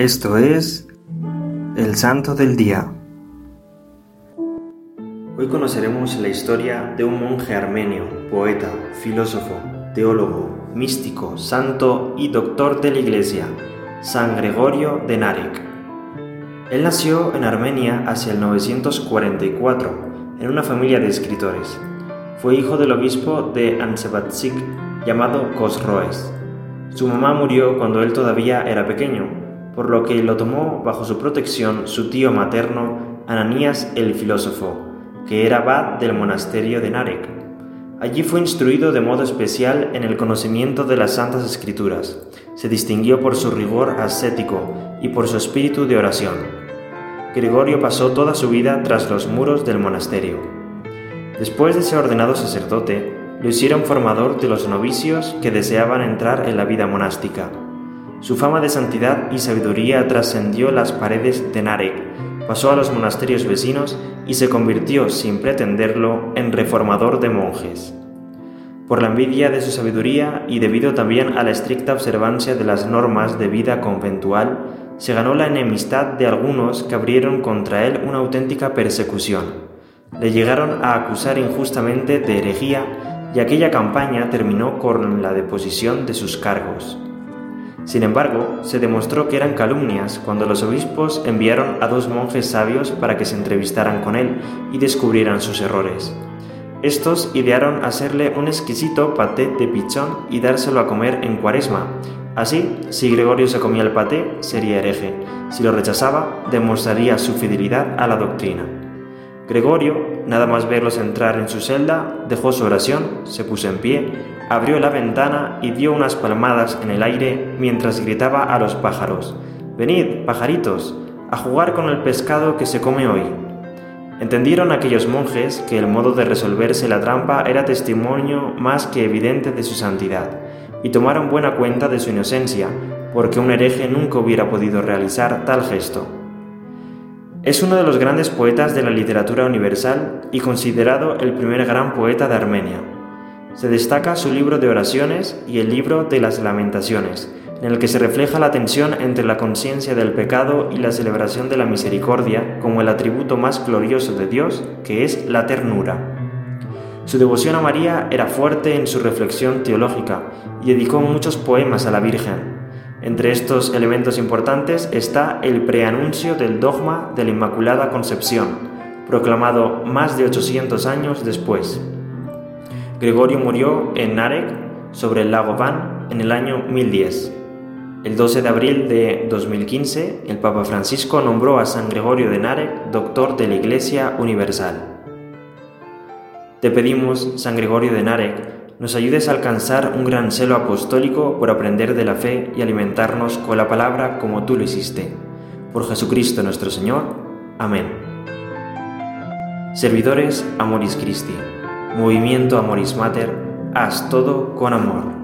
Esto es el Santo del Día. Hoy conoceremos la historia de un monje armenio, poeta, filósofo, teólogo, místico, santo y doctor de la Iglesia, San Gregorio de Narek. Él nació en Armenia hacia el 944, en una familia de escritores. Fue hijo del obispo de Ansebatsik llamado Cosroes. Su mamá murió cuando él todavía era pequeño por lo que lo tomó bajo su protección su tío materno Ananías el filósofo, que era abad del monasterio de Narek. Allí fue instruido de modo especial en el conocimiento de las Santas Escrituras. Se distinguió por su rigor ascético y por su espíritu de oración. Gregorio pasó toda su vida tras los muros del monasterio. Después de ser ordenado sacerdote, lo hicieron formador de los novicios que deseaban entrar en la vida monástica. Su fama de santidad y sabiduría trascendió las paredes de Narek, pasó a los monasterios vecinos y se convirtió, sin pretenderlo, en reformador de monjes. Por la envidia de su sabiduría y debido también a la estricta observancia de las normas de vida conventual, se ganó la enemistad de algunos que abrieron contra él una auténtica persecución. Le llegaron a acusar injustamente de herejía y aquella campaña terminó con la deposición de sus cargos. Sin embargo, se demostró que eran calumnias cuando los obispos enviaron a dos monjes sabios para que se entrevistaran con él y descubrieran sus errores. Estos idearon hacerle un exquisito paté de pichón y dárselo a comer en cuaresma. Así, si Gregorio se comía el paté, sería hereje. Si lo rechazaba, demostraría su fidelidad a la doctrina. Gregorio, nada más verlos entrar en su celda, dejó su oración, se puso en pie, abrió la ventana y dio unas palmadas en el aire mientras gritaba a los pájaros, Venid, pajaritos, a jugar con el pescado que se come hoy. Entendieron aquellos monjes que el modo de resolverse la trampa era testimonio más que evidente de su santidad, y tomaron buena cuenta de su inocencia, porque un hereje nunca hubiera podido realizar tal gesto. Es uno de los grandes poetas de la literatura universal y considerado el primer gran poeta de Armenia. Se destaca su libro de oraciones y el libro de las lamentaciones, en el que se refleja la tensión entre la conciencia del pecado y la celebración de la misericordia como el atributo más glorioso de Dios, que es la ternura. Su devoción a María era fuerte en su reflexión teológica y dedicó muchos poemas a la Virgen, entre estos elementos importantes está el preanuncio del dogma de la Inmaculada Concepción, proclamado más de 800 años después. Gregorio murió en Narek, sobre el lago Van, en el año 1010. El 12 de abril de 2015, el Papa Francisco nombró a San Gregorio de Narek doctor de la Iglesia Universal. Te pedimos, San Gregorio de Narek, nos ayudes a alcanzar un gran celo apostólico por aprender de la fe y alimentarnos con la palabra como tú lo hiciste. Por Jesucristo nuestro Señor. Amén. Servidores Amoris Christi, Movimiento Amoris Mater, haz todo con amor.